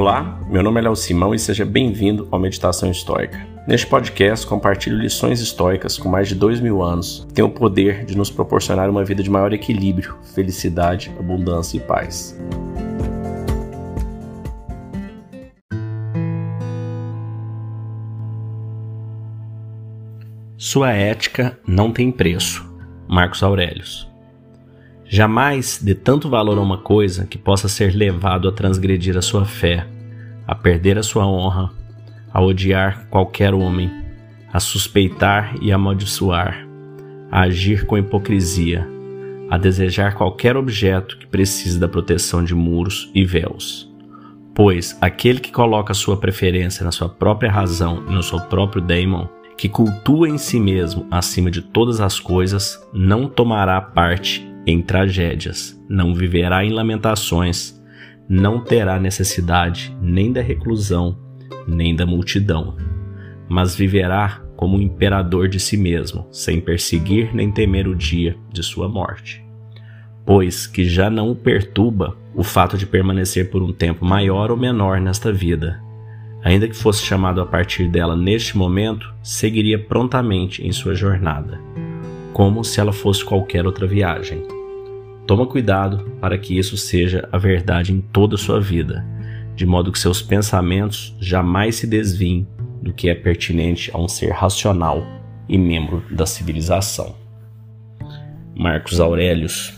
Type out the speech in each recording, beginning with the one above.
Olá, meu nome é Léo Simão e seja bem-vindo ao Meditação Histórica. Neste podcast, compartilho lições históricas com mais de dois mil anos que têm o poder de nos proporcionar uma vida de maior equilíbrio, felicidade, abundância e paz. Sua ética não tem preço. Marcos Aurelius. Jamais dê tanto valor a uma coisa que possa ser levado a transgredir a sua fé, a perder a sua honra, a odiar qualquer homem, a suspeitar e amaldiçoar, a agir com hipocrisia, a desejar qualquer objeto que precise da proteção de muros e véus. Pois aquele que coloca sua preferência na sua própria razão e no seu próprio daimon, que cultua em si mesmo acima de todas as coisas, não tomará parte em tragédias, não viverá em lamentações, não terá necessidade nem da reclusão, nem da multidão, mas viverá como um imperador de si mesmo, sem perseguir nem temer o dia de sua morte. Pois que já não o perturba o fato de permanecer por um tempo maior ou menor nesta vida. Ainda que fosse chamado a partir dela neste momento, seguiria prontamente em sua jornada como se ela fosse qualquer outra viagem. Toma cuidado para que isso seja a verdade em toda a sua vida, de modo que seus pensamentos jamais se desviem do que é pertinente a um ser racional e membro da civilização. Marcos Aurelius.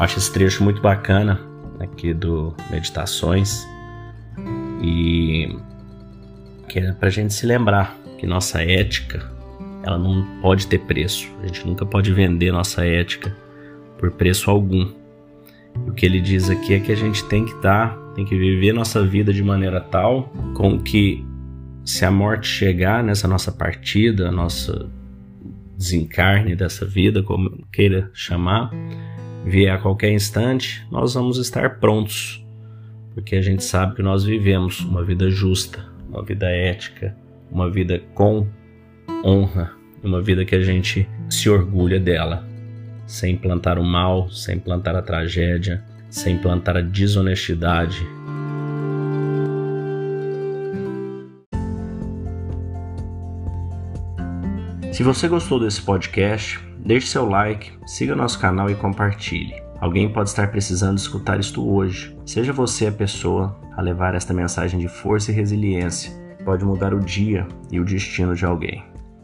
Acho esse trecho muito bacana aqui do Meditações e que é para a gente se lembrar que nossa ética ela não pode ter preço. A gente nunca pode vender nossa ética por preço algum. o que ele diz aqui é que a gente tem que estar, tem que viver nossa vida de maneira tal com que se a morte chegar nessa nossa partida, nossa desencarne dessa vida, como queira chamar, vier a qualquer instante, nós vamos estar prontos, porque a gente sabe que nós vivemos uma vida justa, uma vida ética, uma vida com honra, uma vida que a gente se orgulha dela, sem plantar o mal, sem plantar a tragédia, sem plantar a desonestidade. Se você gostou desse podcast, deixe seu like, siga nosso canal e compartilhe. Alguém pode estar precisando escutar isto hoje. Seja você a pessoa a levar esta mensagem de força e resiliência. Pode mudar o dia e o destino de alguém.